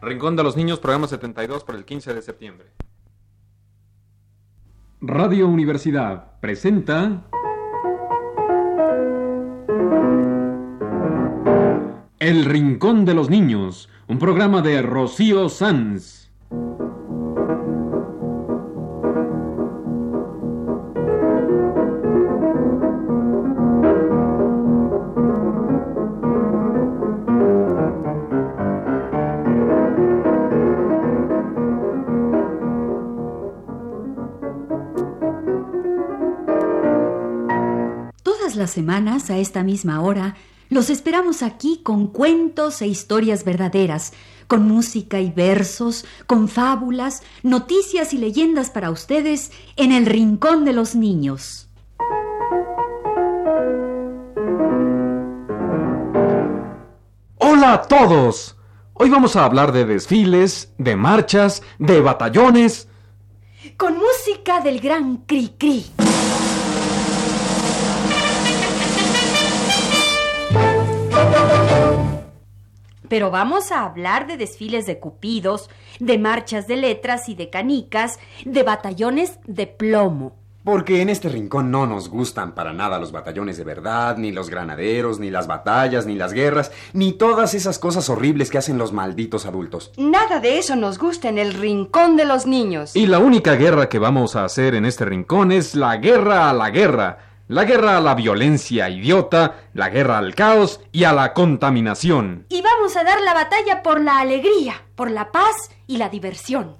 Rincón de los Niños, programa 72 por el 15 de septiembre. Radio Universidad presenta El Rincón de los Niños, un programa de Rocío Sanz. Semanas, a esta misma hora, los esperamos aquí con cuentos e historias verdaderas, con música y versos, con fábulas, noticias y leyendas para ustedes en el Rincón de los Niños. Hola a todos. Hoy vamos a hablar de desfiles, de marchas, de batallones. Con música del gran Cri Cri. Pero vamos a hablar de desfiles de cupidos, de marchas de letras y de canicas, de batallones de plomo. Porque en este rincón no nos gustan para nada los batallones de verdad, ni los granaderos, ni las batallas, ni las guerras, ni todas esas cosas horribles que hacen los malditos adultos. Nada de eso nos gusta en el rincón de los niños. Y la única guerra que vamos a hacer en este rincón es la guerra a la guerra. La guerra a la violencia idiota, la guerra al caos y a la contaminación. Y vamos a dar la batalla por la alegría, por la paz y la diversión.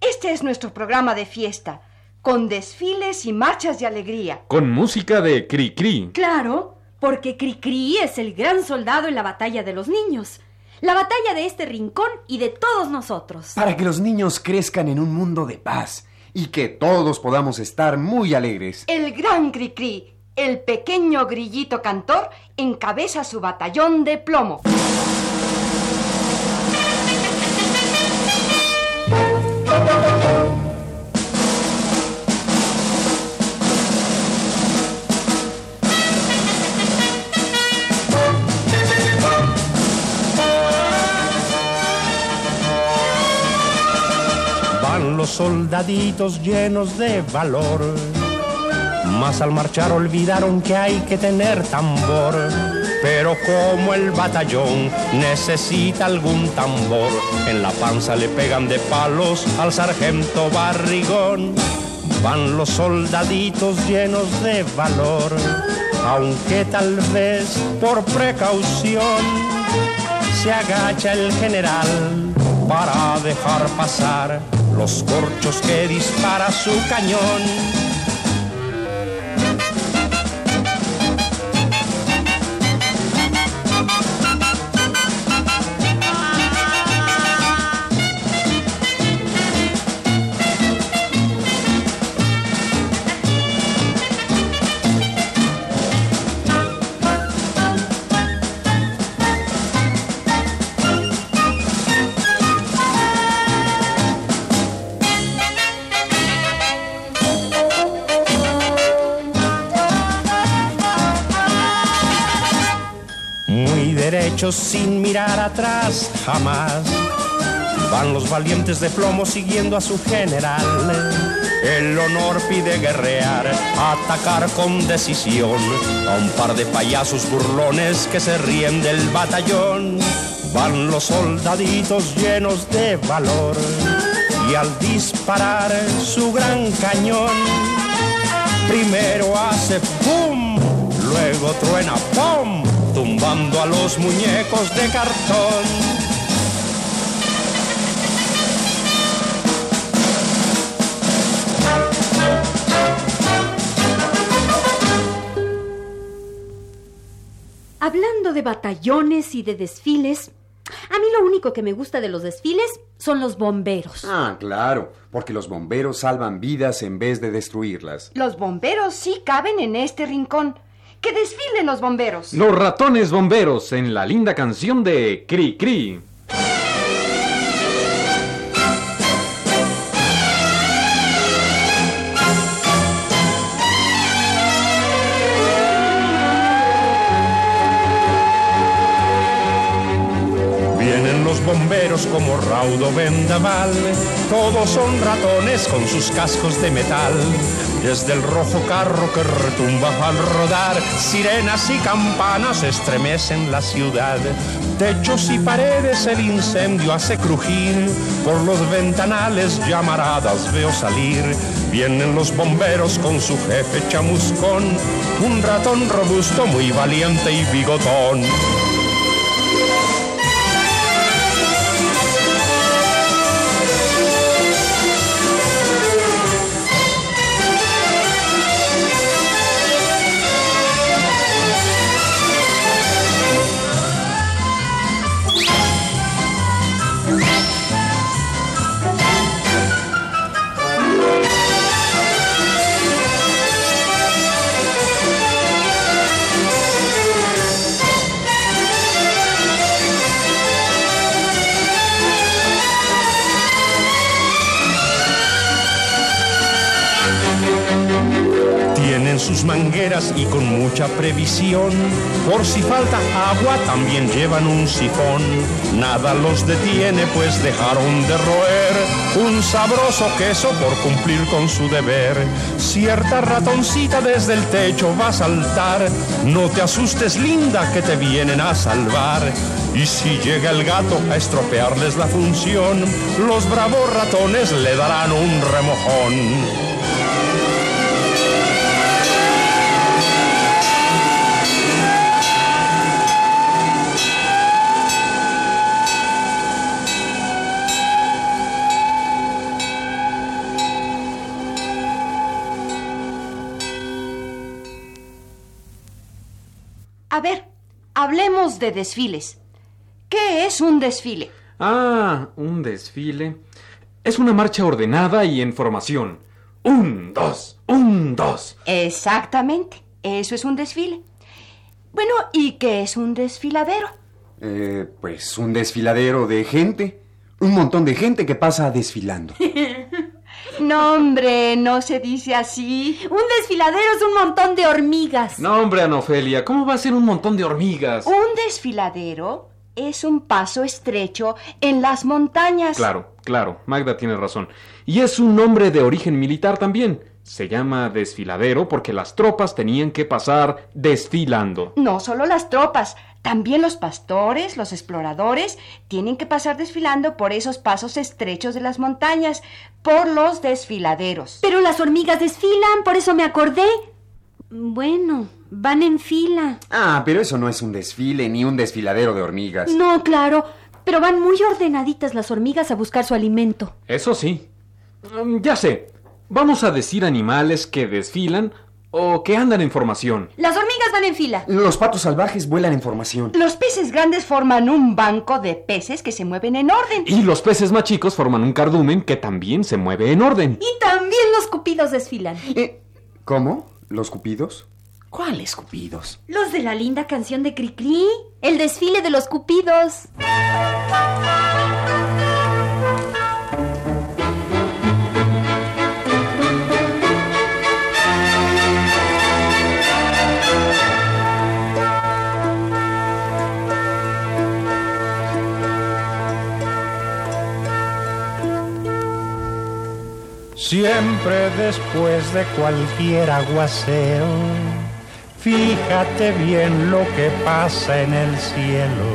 Este es nuestro programa de fiesta, con desfiles y marchas de alegría. Con música de Cri Cri. Claro, porque Cricri es el gran soldado en la batalla de los niños. La batalla de este rincón y de todos nosotros. Para que los niños crezcan en un mundo de paz y que todos podamos estar muy alegres. El gran Cricri, el pequeño grillito cantor, encabeza su batallón de plomo. Los soldaditos llenos de valor, mas al marchar olvidaron que hay que tener tambor. Pero como el batallón necesita algún tambor, en la panza le pegan de palos al sargento barrigón. Van los soldaditos llenos de valor, aunque tal vez por precaución se agacha el general para dejar pasar los corchos que dispara su cañón. Atrás jamás. Van los valientes de plomo siguiendo a su general. El honor pide guerrear, atacar con decisión a un par de payasos burlones que se ríen del batallón. Van los soldaditos llenos de valor y al disparar su gran cañón, primero hace ¡pum! luego truena ¡pum! Tumbando a los muñecos de cartón. Hablando de batallones y de desfiles, a mí lo único que me gusta de los desfiles son los bomberos. Ah, claro, porque los bomberos salvan vidas en vez de destruirlas. Los bomberos sí caben en este rincón. ¡Que desfilen los bomberos! Los ratones bomberos en la linda canción de Cri Cri. Como raudo vendaval. Todos son ratones con sus cascos de metal. Desde el rojo carro que retumba al rodar, sirenas y campanas estremecen la ciudad. Techos y paredes el incendio hace crujir, por los ventanales llamaradas veo salir. Vienen los bomberos con su jefe chamuscón, un ratón robusto muy valiente y bigotón. Sus mangueras y con mucha previsión. Por si falta agua también llevan un sifón. Nada los detiene pues dejaron de roer un sabroso queso por cumplir con su deber. Cierta ratoncita desde el techo va a saltar. No te asustes linda que te vienen a salvar. Y si llega el gato a estropearles la función, los bravos ratones le darán un remojón. A ver, hablemos de desfiles. ¿Qué es un desfile? Ah, un desfile. Es una marcha ordenada y en formación. Un, dos, un, dos. Exactamente, eso es un desfile. Bueno, ¿y qué es un desfiladero? Eh, pues un desfiladero de gente. Un montón de gente que pasa desfilando. No, hombre, no se dice así. Un desfiladero es un montón de hormigas. No, hombre, Anofelia, ¿cómo va a ser un montón de hormigas? Un desfiladero es un paso estrecho en las montañas. Claro, claro, Magda tiene razón. Y es un nombre de origen militar también. Se llama desfiladero porque las tropas tenían que pasar desfilando. No solo las tropas, también los pastores, los exploradores, tienen que pasar desfilando por esos pasos estrechos de las montañas, por los desfiladeros. Pero las hormigas desfilan, por eso me acordé. Bueno, van en fila. Ah, pero eso no es un desfile ni un desfiladero de hormigas. No, claro, pero van muy ordenaditas las hormigas a buscar su alimento. Eso sí. Mm, ya sé. Vamos a decir animales que desfilan o que andan en formación. Las hormigas van en fila. Los patos salvajes vuelan en formación. Los peces grandes forman un banco de peces que se mueven en orden. Y los peces más chicos forman un cardumen que también se mueve en orden. Y también los cupidos desfilan. Eh, ¿Cómo? ¿Los cupidos? ¿Cuáles cupidos? Los de la linda canción de Cricri. El desfile de los cupidos. Siempre después de cualquier aguacero, fíjate bien lo que pasa en el cielo.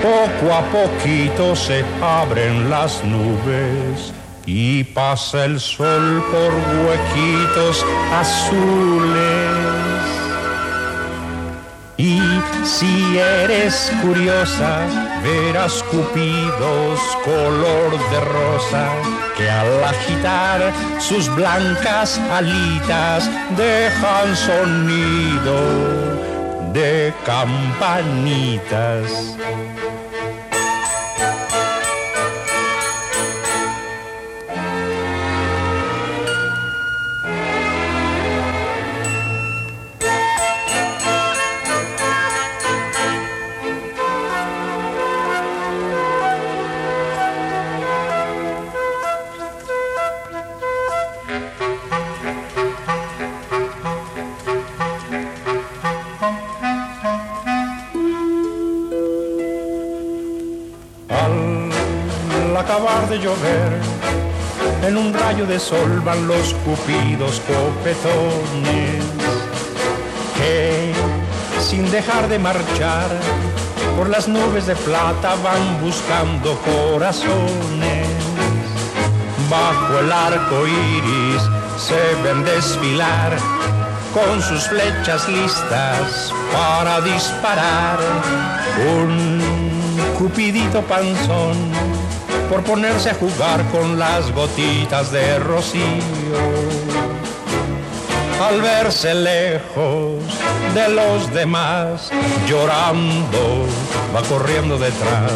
Poco a poquito se abren las nubes y pasa el sol por huequitos azules. Si eres curiosa, verás cupidos color de rosa que al agitar sus blancas alitas dejan sonido de campanitas. Acabar de llover, en un rayo de sol van los cupidos copetones que sin dejar de marchar por las nubes de plata van buscando corazones. Bajo el arco iris se ven desfilar con sus flechas listas para disparar. Un cupidito panzón por ponerse a jugar con las gotitas de rocío. Al verse lejos de los demás, llorando, va corriendo detrás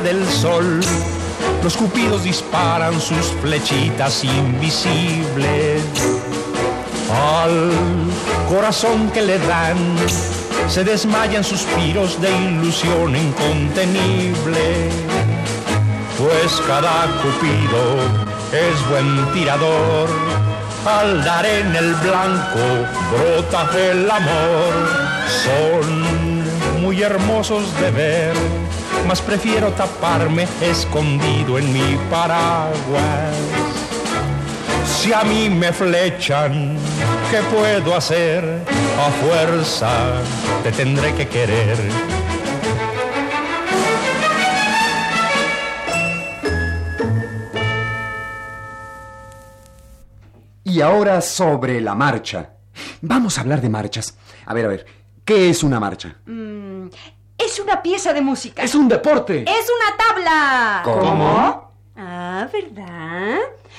del sol. Los cupidos disparan sus flechitas invisibles al corazón que le dan. Se desmayan suspiros de ilusión incontenible, pues cada cupido es buen tirador. Al dar en el blanco brota el amor. Son muy hermosos de ver mas prefiero taparme escondido en mi paraguas. Si a mí me flechan, ¿qué puedo hacer? A fuerza te tendré que querer. Y ahora sobre la marcha. Vamos a hablar de marchas. A ver, a ver, ¿qué es una marcha? Mm, es una pieza de música. Es un deporte. Es una tabla. ¿Cómo? Ah, ¿verdad?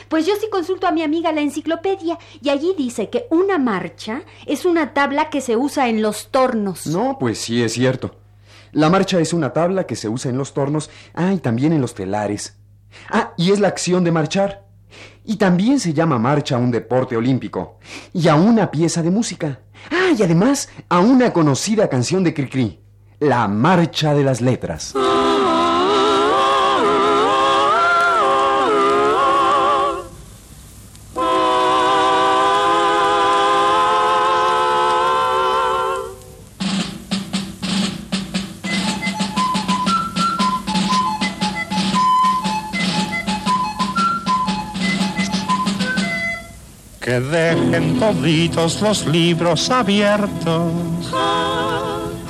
Pues yo sí consulto a mi amiga la enciclopedia y allí dice que una marcha es una tabla que se usa en los tornos. No, pues sí es cierto. La marcha es una tabla que se usa en los tornos, ah, y también en los telares. Ah, y es la acción de marchar. Y también se llama marcha a un deporte olímpico y a una pieza de música. Ah, y además a una conocida canción de Cricri, la marcha de las letras. que dejen toditos los libros abiertos.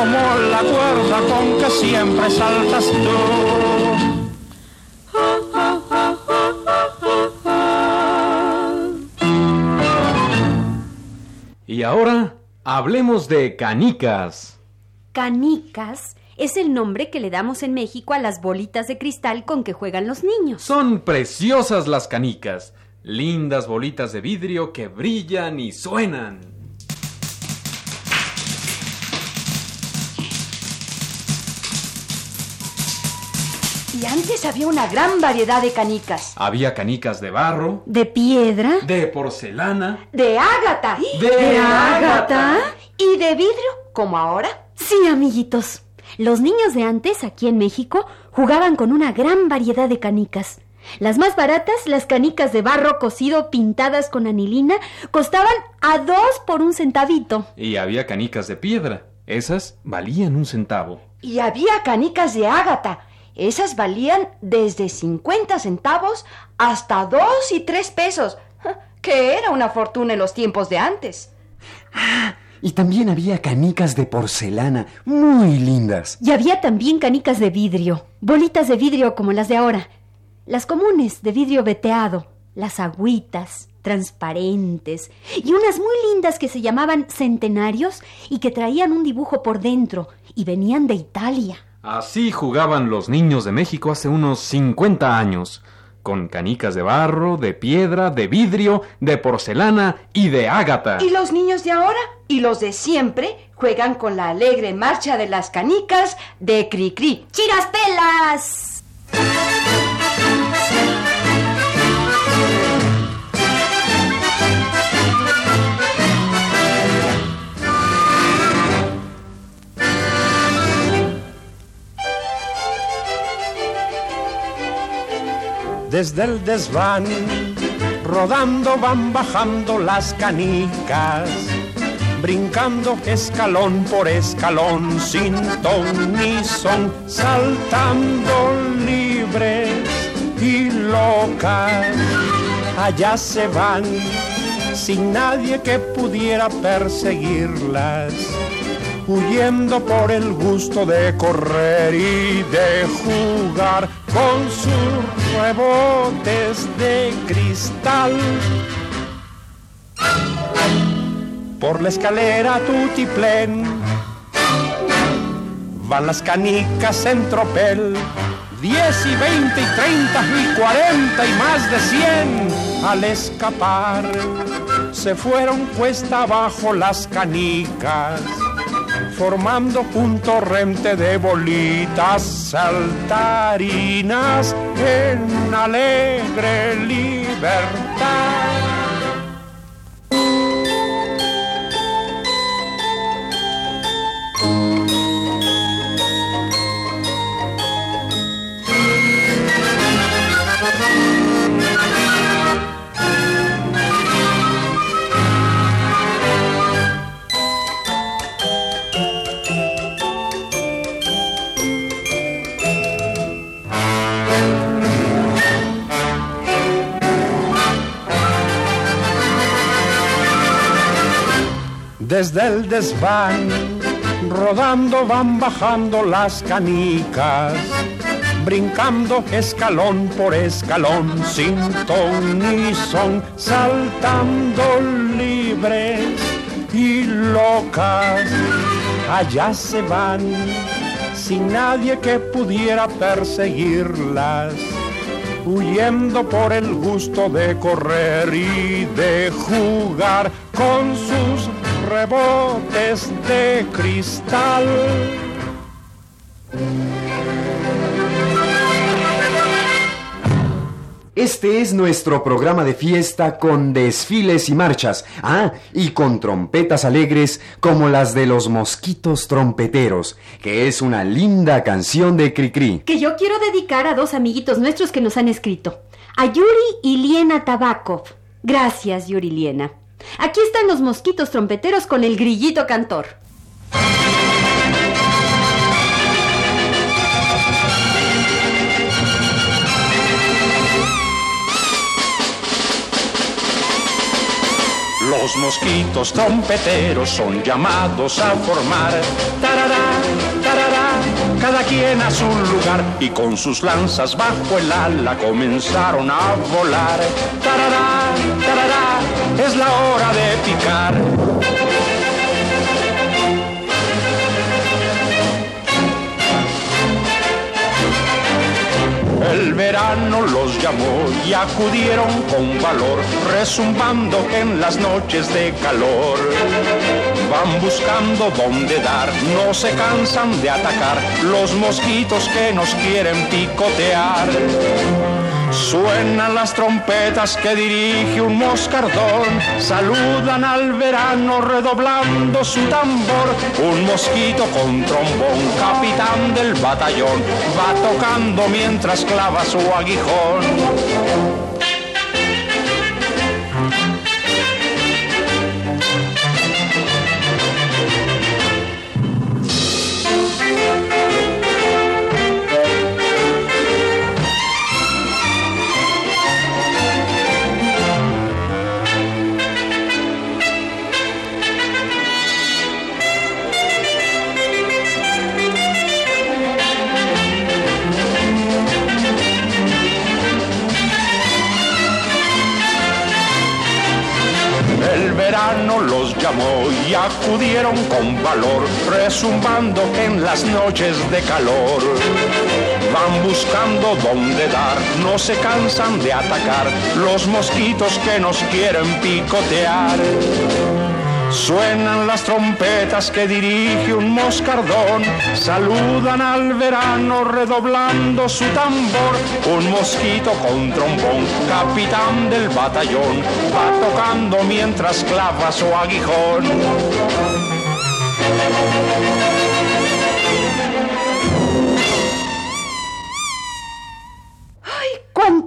como la cuerda con que siempre saltas tú. Y ahora hablemos de canicas. Canicas es el nombre que le damos en México a las bolitas de cristal con que juegan los niños. Son preciosas las canicas, lindas bolitas de vidrio que brillan y suenan. Y antes había una gran variedad de canicas. Había canicas de barro, De piedra, de porcelana, De ágata. de, ágata. Y de vidrio, como ahora. Sí, amiguitos. Los niños de antes, aquí en México, jugaban con una gran variedad de canicas. Las más baratas, las canicas de barro cocido pintadas con anilina, costaban a dos por un centavito. Y había canicas de piedra. Esas valían un centavo. Y había canicas de ágata. Esas valían desde 50 centavos hasta 2 y 3 pesos, que era una fortuna en los tiempos de antes. Y también había canicas de porcelana, muy lindas. Y había también canicas de vidrio, bolitas de vidrio como las de ahora. Las comunes de vidrio veteado, las agüitas, transparentes, y unas muy lindas que se llamaban centenarios y que traían un dibujo por dentro y venían de Italia. Así jugaban los niños de México hace unos 50 años, con canicas de barro, de piedra, de vidrio, de porcelana y de ágata. Y los niños de ahora y los de siempre juegan con la alegre marcha de las canicas de Cricri. ¡Chiraspelas! Desde el desván, rodando van bajando las canicas, brincando escalón por escalón, sin ton ni son, saltando libres y locas. Allá se van, sin nadie que pudiera perseguirlas huyendo por el gusto de correr y de jugar con sus rebotes de cristal. Por la escalera tutiplén van las canicas en tropel. 10 y 20 y 30 y 40 y más de 100 al escapar. Se fueron cuesta abajo las canicas formando un torrente de bolitas saltarinas en alegre libertad. Desde el desván, rodando van bajando las canicas, brincando escalón por escalón, sin ton ni son, saltando libres y locas. Allá se van, sin nadie que pudiera perseguirlas huyendo por el gusto de correr y de jugar con sus rebotes de cristal. Este es nuestro programa de fiesta con desfiles y marchas. Ah, y con trompetas alegres como las de los mosquitos trompeteros, que es una linda canción de Cricri. Que yo quiero dedicar a dos amiguitos nuestros que nos han escrito. A Yuri y Liena Tabakov. Gracias, Yuri Liena. Aquí están los mosquitos trompeteros con el grillito cantor. Los mosquitos trompeteros son llamados a formar. Tarará, tarará, cada quien a su lugar y con sus lanzas bajo el ala comenzaron a volar. Tarará, tarará, es la hora de picar. El verano los llamó y acudieron con valor, resumbando en las noches de calor. Van buscando dónde dar, no se cansan de atacar los mosquitos que nos quieren picotear. Suenan las trompetas que dirige un moscardón, saludan al verano redoblando su tambor. Un mosquito con trombón, capitán del batallón, va tocando mientras clava su aguijón. Y acudieron con valor, resumbando en las noches de calor. Van buscando dónde dar, no se cansan de atacar los mosquitos que nos quieren picotear. Suenan las trompetas que dirige un moscardón, saludan al verano redoblando su tambor. Un mosquito con trombón, capitán del batallón, va tocando mientras clava su aguijón.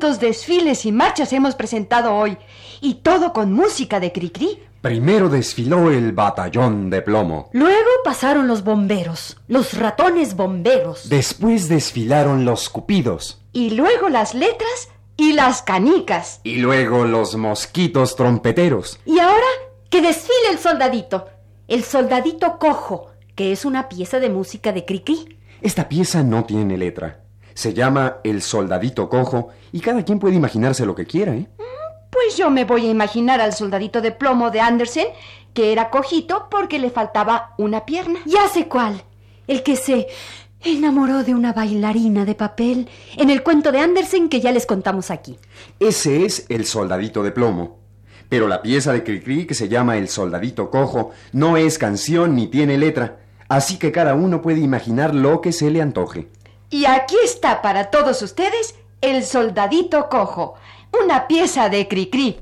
Cuántos desfiles y marchas hemos presentado hoy! Y todo con música de Cricri. Primero desfiló el batallón de plomo. Luego pasaron los bomberos, los ratones bomberos. Después desfilaron los cupidos. Y luego las letras y las canicas. Y luego los mosquitos trompeteros. Y ahora que desfile el soldadito. El soldadito cojo, que es una pieza de música de Cricri. Esta pieza no tiene letra. Se llama El soldadito cojo y cada quien puede imaginarse lo que quiera, ¿eh? Pues yo me voy a imaginar al soldadito de plomo de Andersen, que era cojito porque le faltaba una pierna. Ya sé cuál. El que se enamoró de una bailarina de papel en el cuento de Andersen que ya les contamos aquí. Ese es el soldadito de plomo. Pero la pieza de Cricri que se llama El soldadito cojo no es canción ni tiene letra, así que cada uno puede imaginar lo que se le antoje. Y aquí está para todos ustedes El soldadito cojo una pieza de Cricri.